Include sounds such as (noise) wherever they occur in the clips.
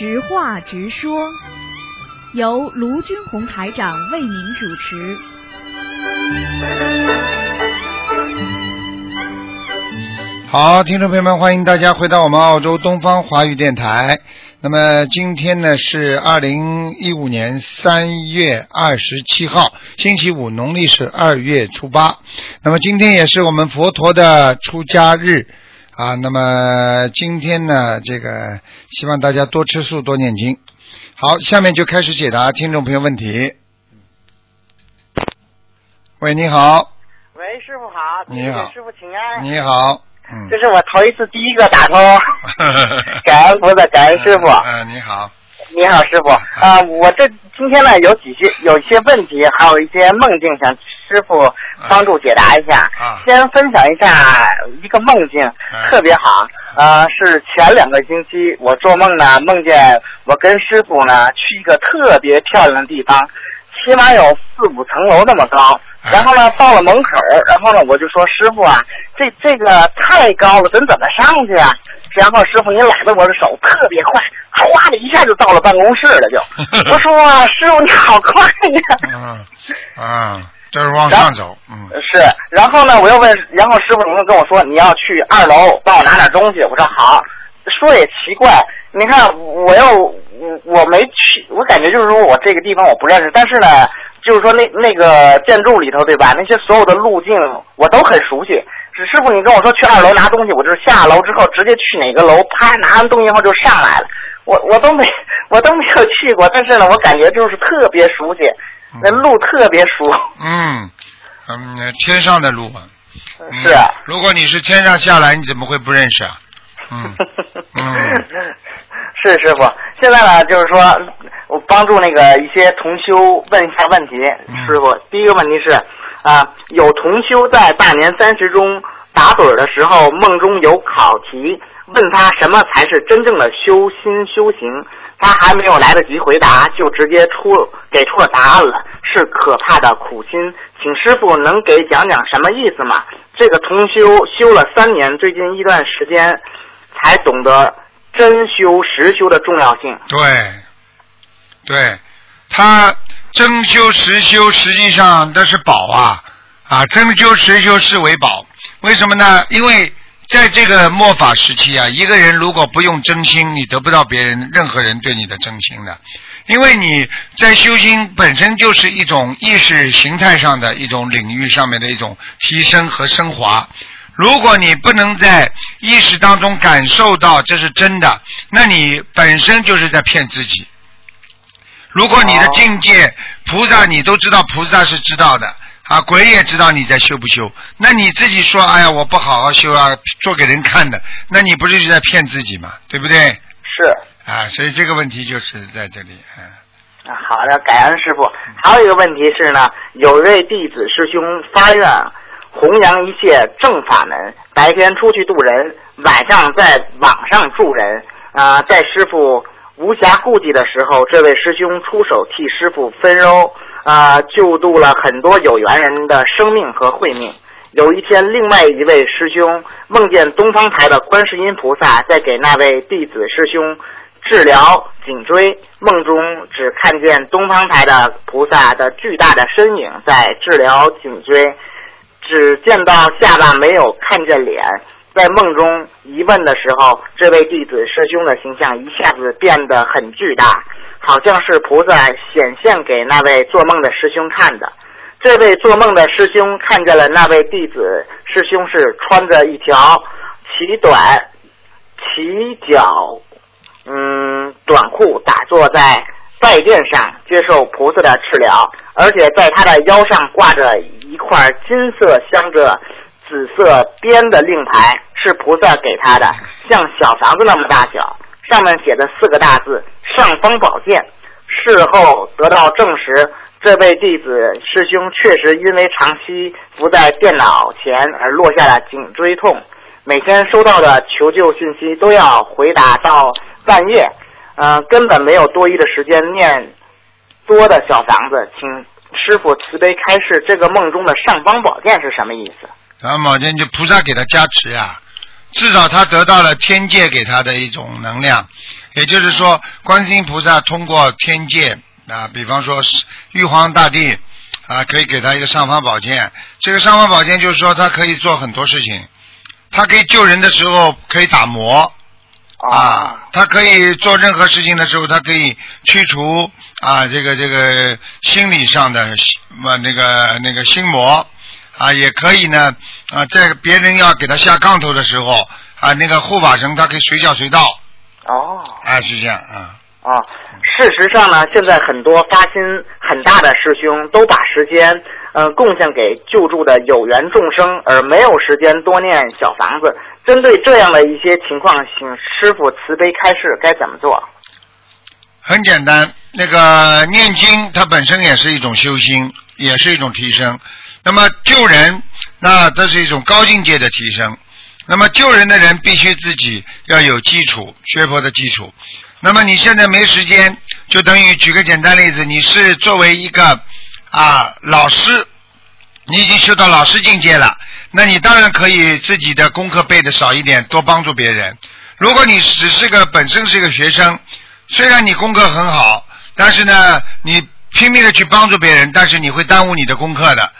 直话直说，由卢军红台长为您主持。好，听众朋友们，欢迎大家回到我们澳洲东方华语电台。那么今天呢是二零一五年三月二十七号，星期五，农历是二月初八。那么今天也是我们佛陀的出家日啊。那么今天呢，这个希望大家多吃素，多念经。好，下面就开始解答听众朋友问题。喂，你好，喂，师傅好，你好师傅请安。你好，嗯，这是我头一次第一个打通，(laughs) 感恩菩萨，感恩师傅。嗯，你好，你好，师傅。(laughs) 啊、我这今天呢有几些有一些问题，还有一些梦境，想师傅帮助解答一下。啊先分享一下一个梦境，特别好。呃，是前两个星期我做梦呢，梦见我跟师傅呢去一个特别漂亮的地方，起码有四五层楼那么高。然后呢，到了门口，然后呢，我就说师傅啊，这这个太高了，咱怎么上去啊？然后师傅您揽着我的手特别快，哗的一下就到了办公室了就。(laughs) 我说啊师傅你好快呀！嗯啊，就是往上走，嗯是，然后呢，我又问，然后师傅您又跟我说你要去二楼帮我拿点东西，我说好。说也奇怪，你看我又我我没去，我感觉就是说我这个地方我不认识，但是呢，就是说那那个建筑里头对吧？那些所有的路径我都很熟悉。只师傅你跟我说去二楼拿东西，我就是下楼之后直接去哪个楼，啪拿完东西后就上来了。我我都没 (laughs) 我都没有去过，但是呢，我感觉就是特别熟悉，那路特别熟。嗯嗯，天上的路是。如果你是天上下来，你怎么会不认识啊？嗯 (laughs) 嗯是师傅，现在呢，就是说我帮助那个一些同修问一下问题。嗯师傅，第一个问题是啊、有同修在大年三十中打盹的时候，梦中有考题，问他什么才是真正的修心修行，他还没有来得及回答，就直接出给出了答案了，是可怕的苦心。请师傅能给讲讲什么意思吗？这个同修修了三年，最近一段时间才懂得真修实修的重要性。对，对，他真修实修，实际上那是宝啊啊！真修实修是为宝，为什么呢？因为在这个末法时期啊，一个人如果不用真心，你得不到别人任何人对你的真心的。因为你在修心本身就是一种意识形态上的一种领域上面的一种提升和升华。如果你不能在意识当中感受到这是真的，那你本身就是在骗自己。如果你的境界菩萨你都知道，菩萨是知道的啊，鬼也知道你在修不修，那你自己说，哎呀，我不好好修啊，做给人看的，那你不是在骗自己吗？对不对？是。啊，所以这个问题就是在这里，嗯。啊好的，感恩师傅。还有一个问题是呢，有一位弟子师兄发愿弘扬一切正法门，白天出去渡人，晚上在网上助人。啊、在师傅无暇顾及的时候，这位师兄出手替师傅分忧，啊、救度了很多有缘人的生命和慧命。有一天，另外一位师兄梦见东方台的观世音菩萨在给那位弟子师兄治疗颈椎，梦中只看见东方台的菩萨的巨大的身影在治疗颈椎，只见到下巴，没有看见脸。在梦中一问的时候，这位弟子师兄的形象一下子变得很巨大，好像是菩萨显现给那位做梦的师兄看的。这位做梦的师兄看见了那位弟子师兄是穿着一条齐短、齐脚嗯，短裤打坐在拜垫上接受菩萨的治疗，而且在他的腰上挂着一块金色镶着紫色边的令牌，是菩萨给他的，像小房子那么大小，上面写着四个大字“尚方宝剑”。事后得到证实，这位弟子师兄确实因为长期伏在电脑前而落下了颈椎痛，每天收到的求救信息都要回答到半夜，呃，根本没有多余的时间念多的小房子，请师傅慈悲开示，这个梦中的尚方宝剑是什么意思？然后毛尖就菩萨给他加持呀、至少他得到了天界给他的一种能量，也就是说，观世音菩萨通过天界啊，比方说玉皇大帝啊，可以给他一个尚方宝剑。这个尚方宝剑就是说，他可以做很多事情，他可以救人的时候可以打磨啊，他可以做任何事情的时候，他可以驱除啊这个这个心理上的么那个那个心魔啊，也可以呢啊，在别人要给他下杠头的时候啊，那个护法神他可以随叫随到。哦，啊，是这样啊。啊，事实上呢，现在很多发心很大的师兄都把时间，嗯、贡献给救助的有缘众生，而没有时间多念小房子。针对这样的一些情况，请师傅慈悲开示，该怎么做？很简单，那个念经它本身也是一种修心，也是一种提升。那么救人，那这是一种高境界的提升。那么救人的人必须自己要有基础，学佛的基础。那么你现在没时间，就等于举个简单例子，你是作为一个啊老师，你已经修到老师境界了，那你当然可以自己的功课背的少一点，多帮助别人。如果你只是个本身是一个学生，虽然你功课很好，但是呢，你拼命的去帮助别人，但是你会耽误你的功课的。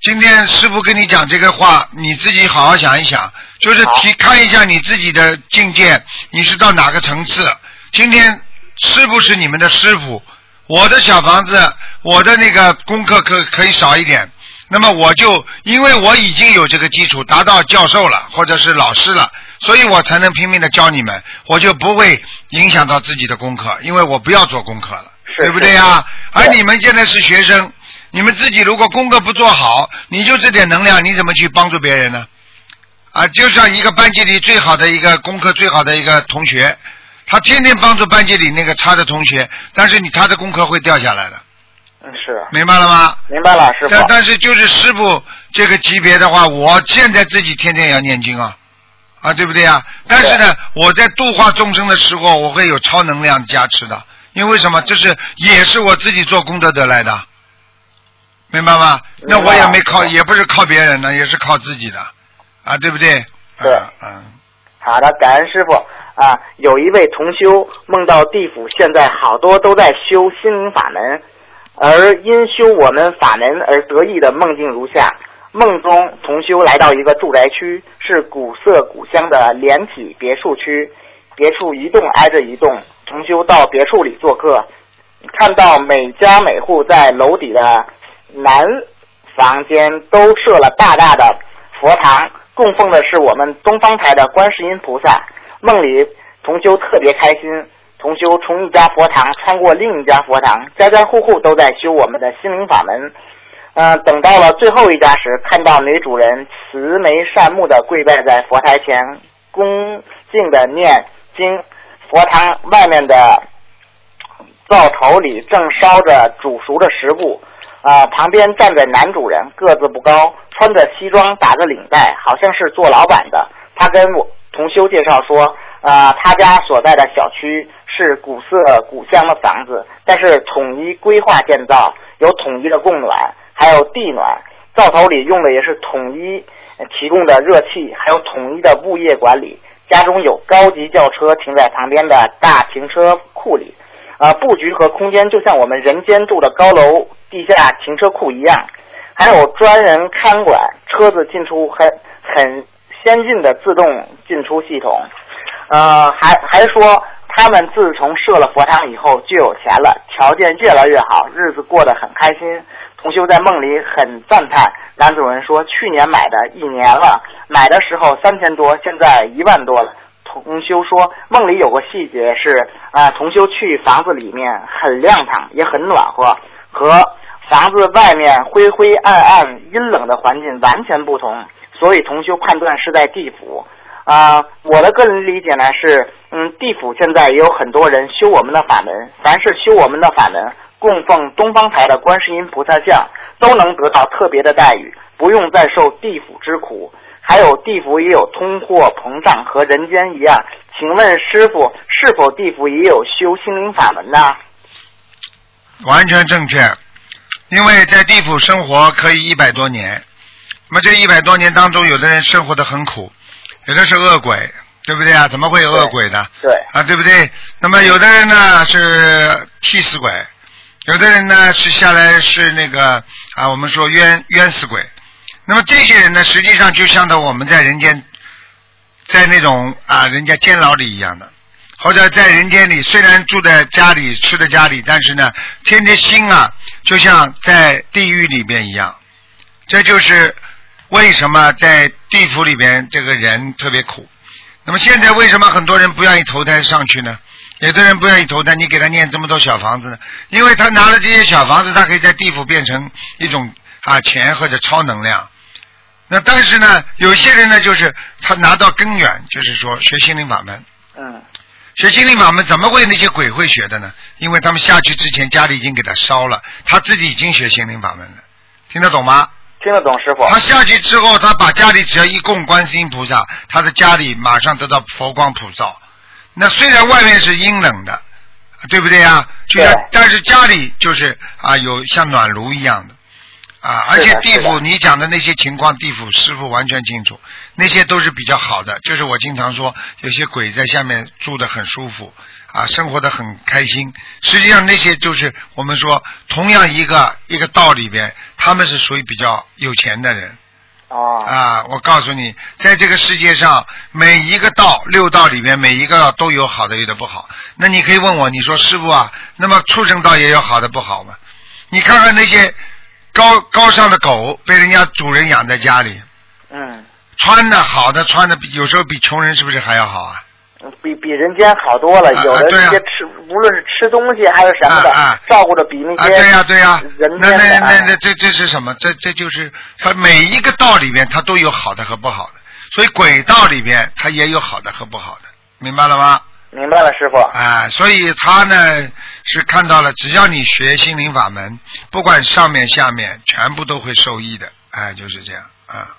今天师傅跟你讲这个话，你自己好好想一想，就是提看一下你自己的境界，你是到哪个层次。今天师傅是你们的师傅，我的小房子，我的那个功课可可以少一点，那么我就因为我已经有这个基础，达到教授了或者是老师了，所以我才能拼命的教你们，我就不会影响到自己的功课，因为我不要做功课了，对不对呀？是而你们现在是学生，你们自己如果功课不做好，你就这点能量，你怎么去帮助别人呢？啊，就像一个班级里最好的一个功课最好的一个同学，他天天帮助班级里那个差的同学，但是你他的功课会掉下来的，嗯，是，明白了吗？明白了，师傅。但但是就是师傅这个级别的话，我现在自己天天也要念经啊，啊，对不对啊？但是呢，我在度化众生的时候，我会有超能量加持的，因为什么？这是也是我自己做功德得来的，明白吗？那我也没靠，也不是靠别人的，也是靠自己的，啊，对不对？对啊嗯。好的，感恩师傅啊！有一位同修梦到地府现在好多都在修心灵法门，而因修我们法门而得意的梦境如下：梦中同修来到一个住宅区，是古色古香的连体别墅区，别墅一栋挨着一栋。同修到别墅里做客，看到每家每户在楼底的南房间都设了大大的佛堂，供奉的是我们东方台的观世音菩萨。梦里同修特别开心，同修从一家佛堂穿过另一家佛堂，家家户户都在修我们的心灵法门。呃，等到了最后一家时，看到女主人慈眉善目的跪拜在佛台前，恭敬的念经。佛堂外面的灶头里正烧着煮熟的食物，啊、旁边站着男主人，个子不高，穿着西装，打着领带，好像是做老板的。他跟我同修介绍说，啊、他家所在的小区是古色古香的房子，但是统一规划建造，有统一的供暖，还有地暖。灶头里用的也是统一提供的热气，还有统一的物业管理。家中有高级轿车停在旁边的大停车库里，啊，布局和空间就像我们人间住的高楼地下停车库一样，还有专人看管，车子进出很很先进的自动进出系统，呃，还还说他们自从设了佛堂以后就有钱了，条件越来越好，日子过得很开心。同修在梦里很赞叹，男主人说去年买的一年了，买的时候三千多，现在一万多了。同修说梦里有个细节是啊，同修去房子里面很亮堂，也很暖和，和房子外面灰灰暗暗、阴冷的环境完全不同，所以同修判断是在地府。啊、我的个人理解呢是，嗯，地府现在也有很多人修我们的法门，凡是修我们的法门，供奉东方台的观世音菩萨像，都能得到特别的待遇，不用再受地府之苦。还有地府也有通货膨胀，和人间一样。请问师傅，是否地府也有修心灵法门呢？完全正确，因为在地府生活可以一百多年，那么这一百多年当中，有的人生活的很苦，有的是恶鬼，对不对啊？怎么会有恶鬼呢？对，啊，对不对？那么有的人呢是替死鬼，有的人呢是下来是那个啊，我们说冤冤死鬼。那么这些人呢，实际上就像的我们在人间，在那种啊人家监牢里一样的，或者在人间里，虽然住在家里吃在家里，但是呢，天天心啊就像在地狱里边一样。这就是为什么在地府里边这个人特别苦。那么现在为什么很多人不愿意投胎上去呢？有的人不愿意投胎，你给他念这么多小房子呢？因为他拿了这些小房子，他可以在地府变成一种啊钱或者超能量。那但是呢，有些人呢，就是他拿到根源，就是说学心灵法门。嗯，学心灵法门怎么会那些鬼会学的呢？因为他们下去之前家里已经给他烧了，他自己已经学心灵法门了，听得懂吗？听得懂师傅。他下去之后，他把家里只要一供观世音菩萨，他的家里马上得到佛光普照。那虽然外面是阴冷的，对不对呀？就像对但是家里就是啊，有像暖炉一样的啊，而且地府你讲的那些情况，地府师傅完全清楚，那些都是比较好的。就是我经常说，有些鬼在下面住的很舒服啊，生活的很开心。实际上那些就是我们说，同样一个一个道里边，他们是属于比较有钱的人。哦，啊，我告诉你，在这个世界上，每一个道六道里边，每一个道都有好的，有的不好。那你可以问我，你说师傅啊，那么畜生道也有好的不好吗？你看看那些高高尚的狗，被人家主人养在家里，嗯，穿的好的，穿的比有时候比穷人是不是还要好啊？比比人间好多了。啊有的对啊这些吃，无论是吃东西还是什么的，啊啊照顾着比那啊，些对呀、对呀、人那那那那这这是什么？这这就是它每一个道里面它都有好的和不好的，所以轨道里面它也有好的和不好的，明白了吗？明白了，师傅。啊，所以他呢是看到了，只要你学心灵法门，不管上面下面，全部都会受益的，哎，就是这样啊。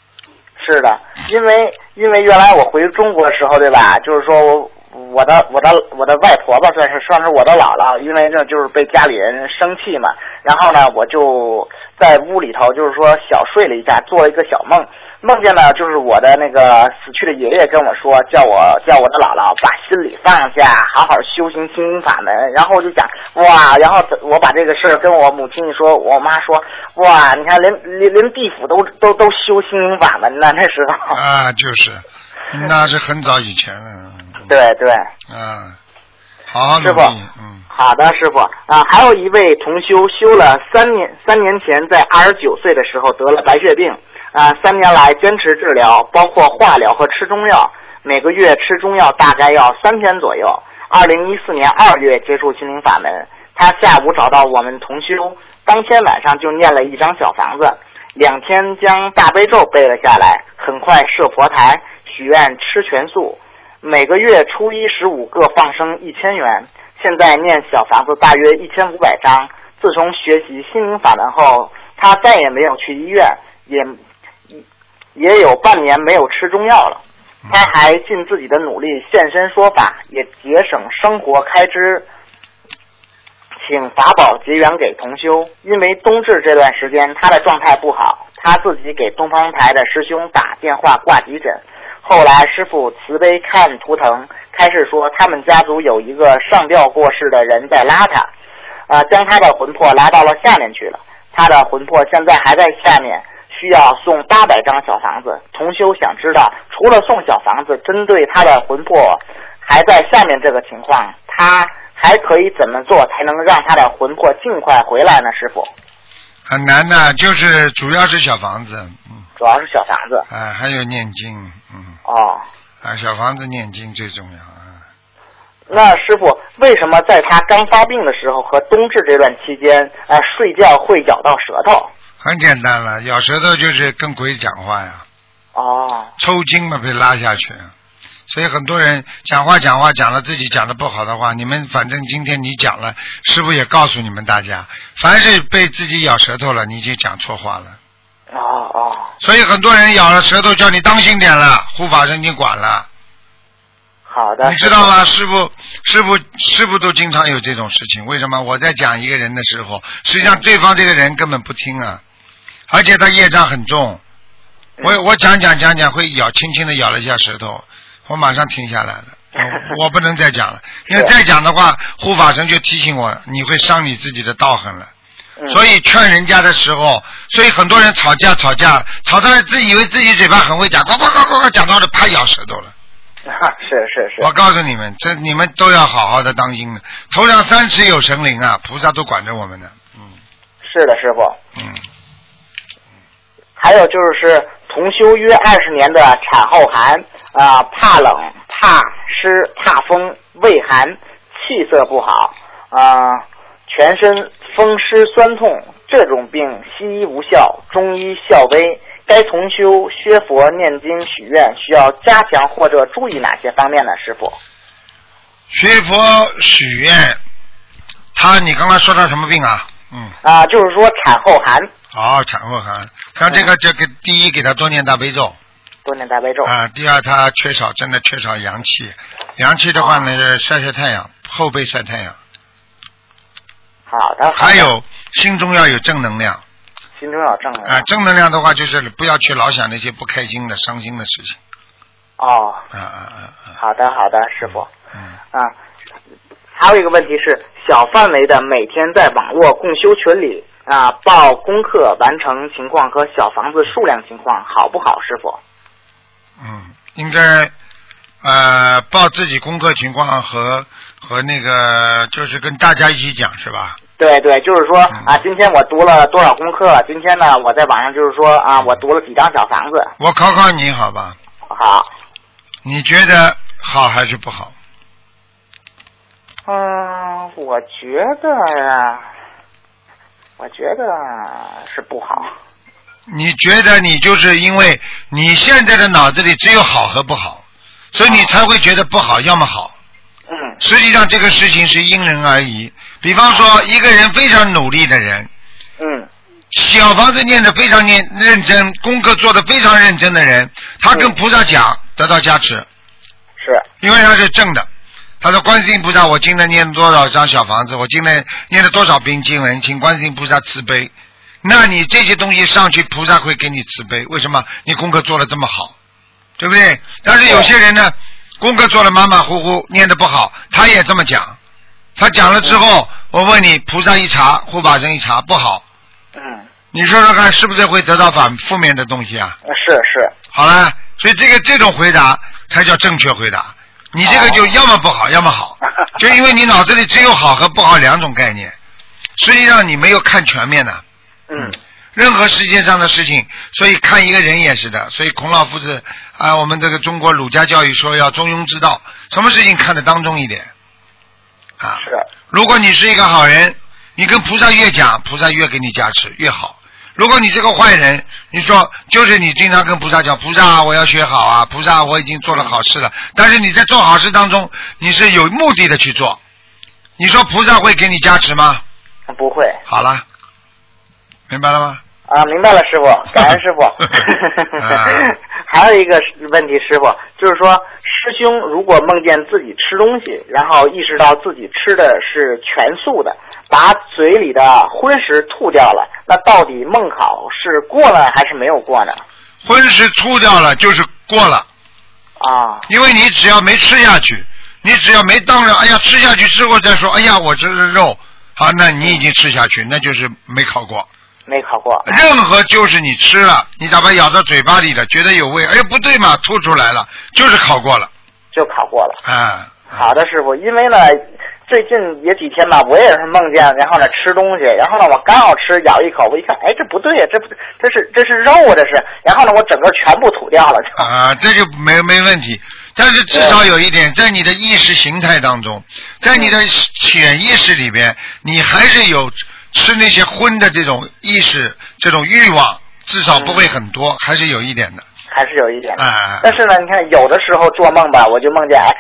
是的，因为因为原来我回中国的时候，对吧？就是说我我的我的我的外婆吧，算是算是我的姥姥，因为这就是被家里人生气嘛。然后呢，我就在屋里头，就是说小睡了一下，做了一个小梦，梦见了就是我的那个死去的爷爷跟我说，叫我叫我的姥姥把心里放下，好好修行心灵法门。然后我就想，哇，然后我把这个事儿跟我母亲一说，我妈说，哇，你看连连连地府都都 (laughs) 都修心灵法门呢，那时候。啊，就是，那是很早以前了。(laughs) 对对，啊，好好努师傅力，嗯，好的，师傅啊，还有一位同修修了三年，三年前在二十九岁的时候得了白血病啊，三年来坚持治疗，包括化疗和吃中药，每个月吃中药大概要三天左右。二零一四年二月接触心灵法门，他下午找到我们同修，当天晚上就念了一张小房子，两天将大悲咒背了下来，很快设佛台，许愿吃全素，每个月初一十五各放生一千元。现在念小房子大约一千五百张。自从学习心灵法门后，他再也没有去医院，也也有半年没有吃中药了。他还尽自己的努力现身说法，也节省生活开支，请法宝结缘给同修。因为冬至这段时间他的状态不好，他自己给东方台的师兄打电话挂急诊。后来师傅慈悲看图腾，开始说他们家族有一个上吊过世的人在拉他，啊、将他的魂魄拉到了下面去了。他的魂魄现在还在下面，需要送八百张小房子。同修想知道，除了送小房子，针对他的魂魄还在下面这个情况，他还可以怎么做才能让他的魂魄尽快回来呢？师傅，很难的，就是主要是小房子，嗯，主要是小房子。啊，还有念经，嗯，哦，啊，小房子念经最重要啊。那师傅为什么在他刚发病的时候和冬至这段期间，呃，睡觉会咬到舌头？很简单了，咬舌头就是跟鬼讲话呀，哦，抽筋嘛被拉下去，所以很多人讲话讲话讲了自己讲的不好的话，你们反正今天你讲了，师傅也告诉你们大家，凡是被自己咬舌头了，你就讲错话了。哦哦，所以很多人咬了舌头，叫你当心点了，护法神经管了，好的，你知道吗？师傅，师傅，师傅都经常有这种事情。为什么？我在讲一个人的时候，实际上对方这个人根本不听啊，而且他业障很重。我我讲讲讲讲，会咬轻轻的咬了一下舌头，我马上停下来了，(laughs) 我我不能再讲了，因为再讲的话，护法神就提醒我，你会伤你自己的道行了。嗯所以劝人家的时候，所以很多人吵架吵架，吵到了自己以为自己嘴巴很会讲，呱呱呱呱呱讲到了啪咬舌头了。(laughs) 是是是我告诉你们，这你们都要好好的当心的。头上三尺有神灵啊，菩萨都管着我们呢。嗯是的，师傅。嗯，还有就是同修约二十年的产后寒啊、怕冷、怕湿、怕风、畏寒，气色不好啊、全身风湿酸痛，这种病西医无效，中医效微。该同修学佛念经许愿需要加强或者注意哪些方面呢？师傅？学佛许愿，他你刚刚说他什么病啊？嗯，啊、就是说产后寒，哦，产后寒，像这个这个第一给他多念大悲咒多念大悲咒。啊，第二他缺少真的缺少阳气，阳气的话呢晒晒太阳，后背晒太阳，好的。还有心中要有正能量心中要正能量。啊，正能量的话就是不要去老想那些不开心的、伤心的事情哦，啊啊啊啊，好的好的，师傅。嗯。啊，还有一个问题是，小范围的每天在网络共修群里啊报功课完成情况和小房子数量情况好不好，师傅？嗯，应该呃报自己功课情况和和那个就是跟大家一起讲是吧？对对，就是说嗯啊，今天我读了多少功课？今天呢，我在网上就是说啊，我读了几张小房子。我考考你好吧？好，你觉得好还是不好？嗯，我觉得呀，我觉得是不好。你觉得你就是因为你现在的脑子里只有好和不好，所以你才会觉得不好，要么好。嗯实际上这个事情是因人而异。比方说，一个人非常努力的人，嗯小房子念的非常念认真，功课做的非常认真的人，他跟嗯菩萨讲得到加持，是因为他是正的。他说：“观世音菩萨，我今天念了多少张小房子？我今天念了多少遍经文？请观世音菩萨慈悲。那你这些东西上去，菩萨会给你慈悲。为什么？你功课做的这么好，对不对？但是有些人呢，功课做的马马虎虎，念的不好，他也这么讲。他讲了之后，我问你，菩萨一查，护法神一查，不好，嗯你说说看，是不是会得到反负面的东西啊？是是好了，所以这个这种回答才叫正确回答。你这个就要么不好，(laughs) 要么好，就因为你脑子里只有好和不好两种概念，实际上你没有看全面的。嗯任何世界上的事情，所以看一个人也是的。所以孔老夫子啊，我们这个中国儒家教育说要中庸之道，什么事情看得当中一点啊。是如果你是一个好人，你跟菩萨越讲，菩萨越给你加持越好。如果你是个坏人，你说就是你经常跟菩萨讲，菩萨我要学好啊，菩萨我已经做了好事了，但是你在做好事当中，你是有目的的去做，你说菩萨会给你加持吗？不会好了，明白了吗？啊，明白了，师傅，(laughs) 感恩师傅啊。(laughs) 还有一个问题，师傅，就是说，师兄如果梦见自己吃东西，然后意识到自己吃的是全素的，把嘴里的荤食吐掉了，那到底梦考是过了还是没有过呢？荤食吐掉了就是过了，啊，因为你只要没吃下去，你只要没当着哎呀吃下去之后再说哎呀我这是肉，好，那你已经吃下去，那就是没考过。没考过。任何就是你吃了，你哪怕咬到嘴巴里了，觉得有味，哎不对嘛，吐出来了，就是考过了，就考过了。啊。好的，师傅，因为呢，最近也几天吧，我也是梦见，然后呢吃东西，然后呢我刚要吃，咬一口，我一看，哎，这不对呀，这不这是这是肉啊，这是，然后呢我整个全部吐掉了。啊，这就没没问题。但是至少有一点，在你的意识形态当中，在你的潜意识里边，你还是有吃那些荤的这种意识、这种欲望，至少不会很多，还是有一点的。还是有一点的。啊但是呢，你看有的时候做梦吧，我就梦见哎，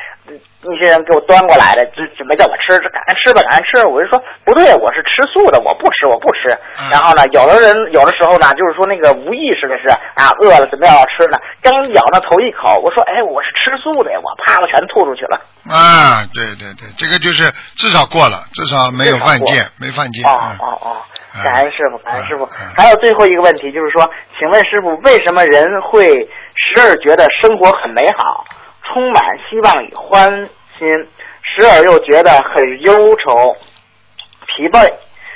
那些人给我端过来的，就准备叫我吃，这赶快吃吧，赶快吃。我就说不对，我是吃素的，我不吃，我不吃。嗯然后呢，有的人有的时候呢，就是说那个无意识的是啊，饿了准备要吃呢，刚咬那头一口，我说哎，我是吃素的呀，我啪，我全吐出去了。啊，对对对，这个就是至少过了，至少没有犯戒，没犯戒。哦嗯哦哦，嗯感恩师傅，感恩师傅。还有最后一个问题，就是说，请问师傅，为什么人会时而觉得生活很美好，充满希望与欢心，时而又觉得很忧愁、疲惫，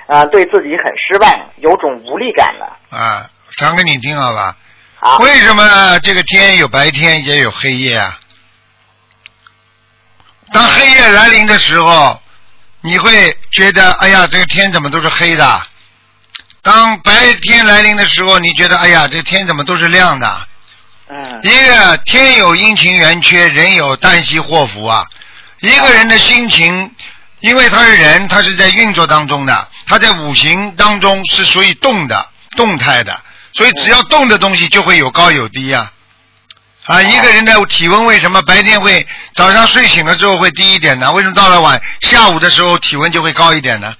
啊、对自己很失望，有种无力感了。啊，讲给你听好吧？好，为什么这个天有白天也有黑夜啊？当黑夜来临的时候，你会觉得哎呀，这个天怎么都是黑的？当白天来临的时候，你觉得哎呀，这天怎么都是亮的？嗯一个天有阴晴圆缺，人有旦夕祸福啊。一个人的心情，因为他是人，他是在运作当中的，他在五行当中是属于动的、动态的，所以只要动的东西就会有高有低呀、啊。一个人的体温为什么白天会早上睡醒了之后会低一点呢？为什么到了晚下午的时候体温就会高一点呢？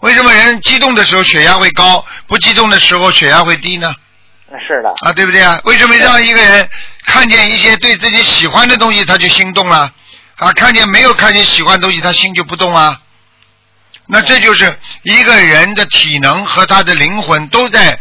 为什么人激动的时候血压会高，不激动的时候血压会低呢？是的，啊，对不对啊？为什么让一个人看见一些对自己喜欢的东西，他就心动了？啊，看见没有看见喜欢的东西，他心就不动啊？那这就是一个人的体能和他的灵魂都在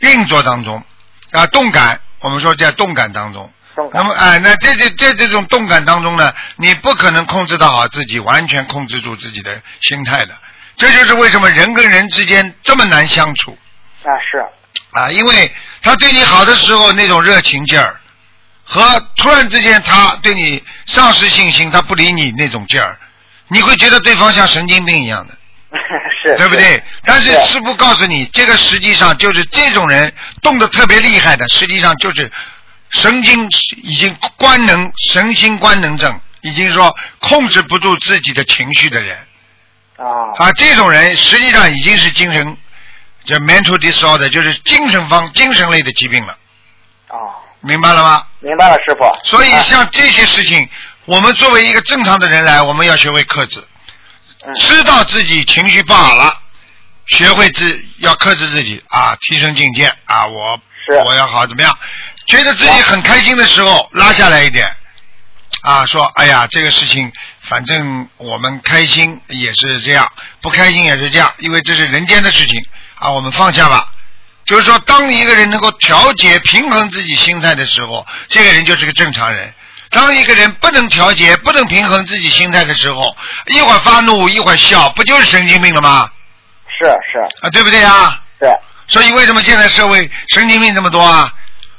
运作当中啊，动感，我们说在动感当中。那么，哎，那这这这这种动感当中呢，你不可能控制得好自己，完全控制住自己的心态的。这就是为什么人跟人之间这么难相处。啊是，啊，因为他对你好的时候那种热情劲儿，和突然之间他对你丧失信心，他不理你那种劲儿，你会觉得对方像神经病一样的，(laughs) 是，对不对？但是是师傅告诉你，这个实际上就是这种人动得特别厉害的，实际上就是神经已经官能神经官能症，已经说控制不住自己的情绪的人。啊啊，这种人实际上已经是精神，叫 mental disorder，就是精神方精神类的疾病了，哦，明白了吗？明白了，师傅。所以啊像这些事情，我们作为一个正常的人来，我们要学会克制，嗯知道自己情绪不好了，学会自要克制自己啊，提升境界啊，我我要好怎么样？觉得自己很开心的时候，拉下来一点，啊，说哎呀，这个事情反正我们开心也是这样，不开心也是这样，因为这是人间的事情啊，我们放下吧。就是说，当一个人能够调节、平衡自己心态的时候，这个人就是个正常人。当一个人不能调节、不能平衡自己心态的时候，一会儿发怒，一会儿笑，不就是神经病了吗？是是啊，对不对啊？对，所以为什么现在社会神经病这么多啊？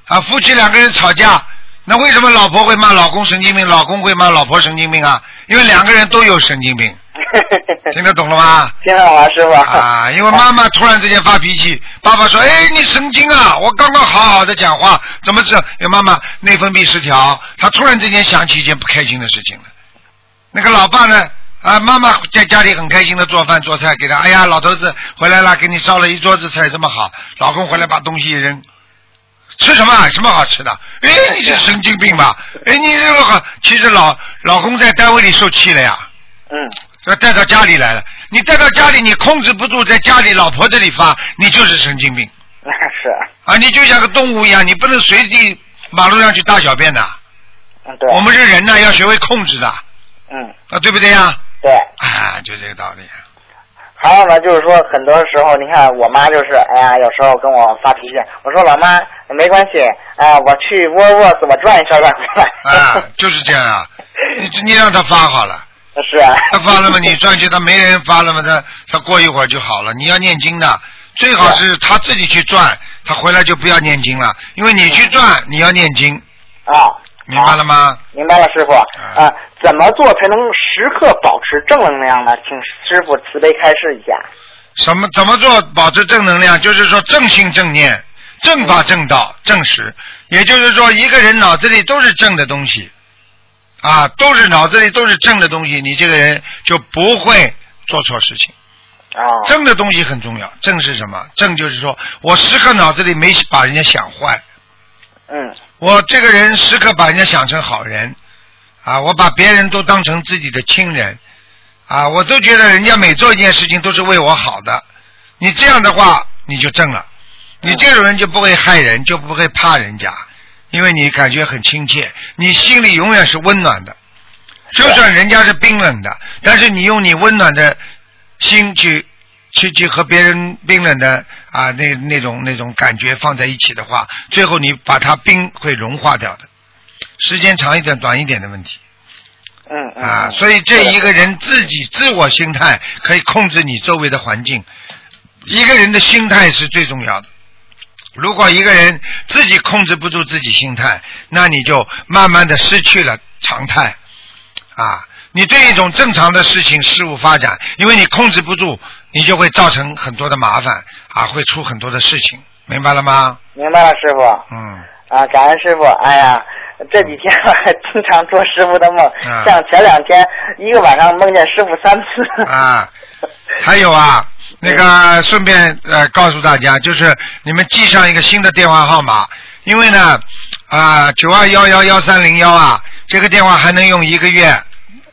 啊，夫妻两个人吵架，那为什么老婆会骂老公神经病，老公会骂老婆神经病啊？因为两个人都有神经病，(laughs) 听得懂了吗？听得懂了，师傅。啊，因为妈妈突然之间发脾气，爸爸说：“哎，你神经啊！我刚刚好好的讲话，怎么这？因为妈妈内分泌失调，她突然之间想起一件不开心的事情了。那个老爸呢？啊，妈妈在家里很开心的做饭做菜给他，哎呀，老头子回来了，给你烧了一桌子菜，这么好。老公回来把东西一扔，吃什么啊？什么好吃的？哎，你是神经病吧？哎，你这个好，其实老老公在单位里受气了呀。嗯，要带到家里来了。你带到家里，你控制不住，在家里老婆这里发，你就是神经病那 (laughs) 是，啊！你就像个动物一样，你不能随地马路上去大小便的。嗯对，我们是人呢，要学会控制的嗯啊，嗯对不对呀？对。啊，就这个道理。还有呢，就是说很多时候，你看我妈就是，哎呀，有时候跟我发脾气，我说老妈没关系，啊、我去沃尔沃斯我转一圈再回来。啊，就是这样啊。你你让他发好了，(laughs) 是啊。他发了吗？你转去，他没人发了吗？他他过一会儿就好了。你要念经的，最好是他自己去转，他回来就不要念经了，因为你去转，你要念经，啊，明白了吗？明白了，师傅。啊，怎么做才能时刻保持正能量呢？请师傅慈悲开示一下。什么怎么做保持正能量？就是说正心正念、正法正道、正实，也就是说一个人脑子里都是正的东西，啊，都是脑子里都是正的东西，你这个人就不会做错事情。啊。正的东西很重要，正是什么？正就是说我时刻脑子里没把人家想坏，嗯我这个人时刻把人家想成好人，啊，我把别人都当成自己的亲人，啊，我都觉得人家每做一件事情都是为我好的。你这样的话，你就正了。你这种人就不会害人，就不会怕人家，因为你感觉很亲切，你心里永远是温暖的。就算人家是冰冷的，但是你用你温暖的心去去去和别人冰冷的啊那那种那种感觉放在一起的话，最后你把它冰会融化掉的。时间长一点、短一点的问题嗯嗯啊。嗯所以这一个人自己自我心态可以控制你周围的环境，一个人的心态是最重要的。如果一个人自己控制不住自己心态，那你就慢慢的失去了常态啊。你对一种正常的事情事物发展，因为你控制不住，你就会造成很多的麻烦啊，会出很多的事情，明白了吗？明白了，师傅。嗯，啊，感恩师傅。哎呀，这几天我还经常做师傅的梦，啊像前两天一个晚上梦见师傅三次。啊，还有啊，(laughs) 那个顺便呃告诉大家，就是你们记上一个新的电话号码，因为呢啊九二幺幺幺三零幺啊，这个电话还能用一个月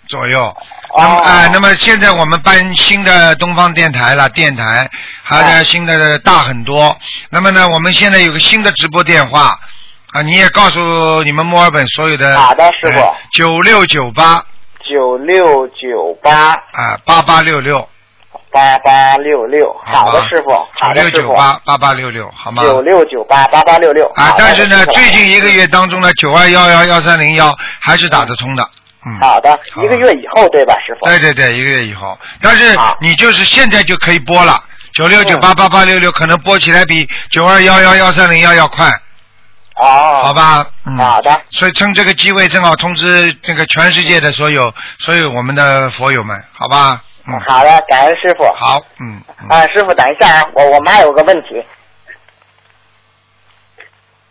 左右。那么哦啊、那么现在我们搬新的东方电台了，电台还有哦新的大很多。那么呢，我们现在有个新的直播电话啊，你也告诉你们墨尔本所有的好的师傅九六九八九六九八啊八八六六。八八六六，好的师傅，好的九八八八六六，好吗？九六九八八八六六。啊，但是呢，最近一个月当中呢，九二幺幺幺三零幺还是打得通的，嗯。好的，一个月以后对吧，师傅？对对对，一个月以后，但是你就是现在就可以播了，九六九八八八六六，可能播起来比九二幺幺幺三零幺要快，哦，好。吧？嗯。好的，所以趁这个机会，正好通知这个全世界的所有所有我们的佛友们，好吧？嗯。好的，感恩师傅。好，嗯嗯。啊，师傅，等一下啊，我我们还有个问题。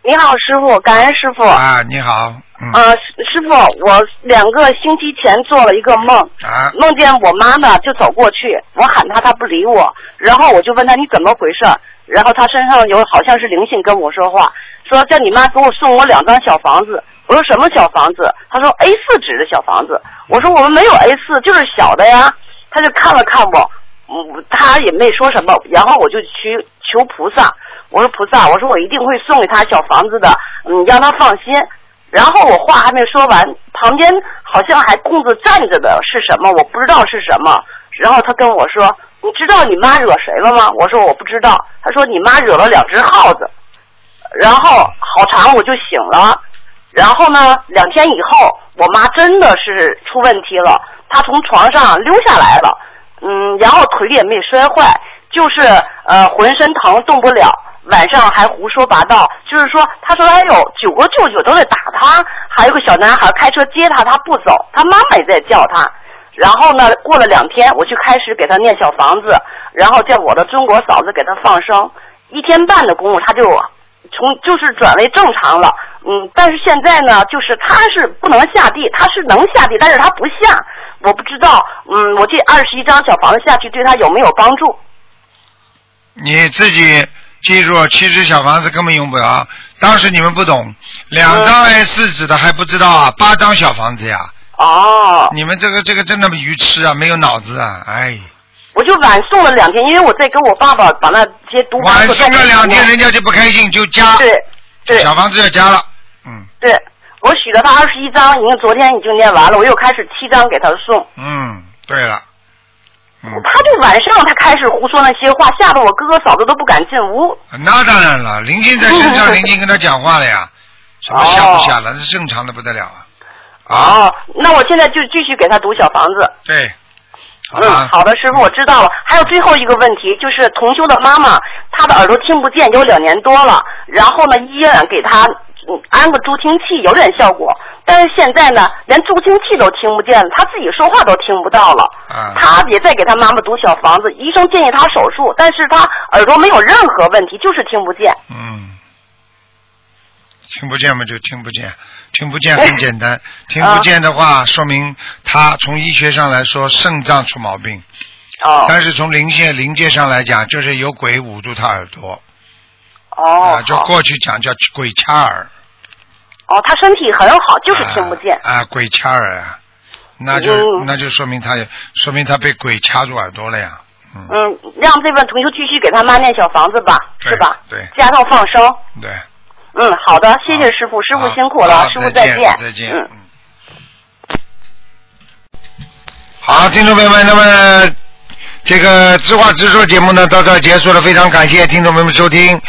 你好，师傅，感恩师傅。啊，你好，嗯。呃，师师傅，我两个星期前做了一个梦，啊梦见我妈呢就走过去，我喊她，她不理我，然后我就问她你怎么回事，然后她身上有好像是灵性跟我说话，说叫你妈给我送我两张小房子，我说什么小房子？她说 A 四纸的小房子，我说我们没有 A 四，就是小的呀，她就看了看我，嗯，她也没说什么，然后我就去求菩萨，我说菩萨，我说我一定会送给她小房子的，嗯，让她放心。然后我话还没说完，旁边好像还空着站着的是什么？我不知道是什么。然后他跟我说：“你知道你妈惹谁了吗？”我说：“我不知道。”他说：“你妈惹了两只耗子。”然后好长我就醒了。然后呢，两天以后，我妈真的是出问题了，她从床上溜下来了，嗯，然后腿也没摔坏，就是呃浑身疼动不了。晚上还胡说八道，就是说，他说还有九个舅舅都在打他，还有个小男孩开车接他，他不走，他妈妈也在叫他。然后呢，过了两天，我就开始给他念小房子，然后叫我的中国嫂子给他放生，一天半的功夫他就从就是转为正常了，嗯，但是现在呢，就是他是不能下地，他是能下地，但是他不下，我不知道，嗯，我这二十一张小房子下去对他有没有帮助？你自己记住，七只小房子根本用不着。当时你们不懂，两张 A 四纸的还不知道啊，八张小房子呀！哦，你们这个这个真的愚痴啊，没有脑子啊！哎，我就晚送了两天，因为我在跟我爸爸把那些读晚送了两天，人家就不开心，就加对对小房子要加了，嗯对，我许了他二十一张，已经昨天已经念完了，我又开始七张给他送。嗯，对了，嗯，他就晚上他开始胡说那些话，吓得我哥哥嫂子都不敢进屋。那当然了，林静在身上，林静跟他讲话了呀，(laughs) 什么吓不吓了，那是正常的不得了啊！啊，哦，那我现在就继续给他读小房子。对，好嗯，好的，师傅，我知道了。还有最后一个问题，就是同修的妈妈，她的耳朵听不见有两年多了，然后呢，医院给她嗯安个助听器，有点效果，但是现在呢，连助听器都听不见了，他自己说话都听不到了。啊，他也在给他妈妈读小房子，医生建议他手术，但是他耳朵没有任何问题，就是听不见。嗯，听不见嘛就听不见，听不见很简单，(laughs) 听不见的话，说明他从医学上来说肾脏出毛病，哦。但是从灵界灵界上来讲，就是有鬼捂住他耳朵，哦啊，，就过去讲叫鬼掐耳，哦，他身体很好，就是听不见。啊，啊鬼掐耳啊，那就、嗯那就说明他说明他被鬼掐住耳朵了呀，嗯，嗯，让这位同学继续给他妈念小房子吧，是吧？对加上放生。对，嗯，好的，谢谢师傅，师傅辛苦了，师傅再见。再见，嗯。好，听众朋友们，那么这个知话直说节目呢到这儿结束了，非常感谢听众朋友们收听。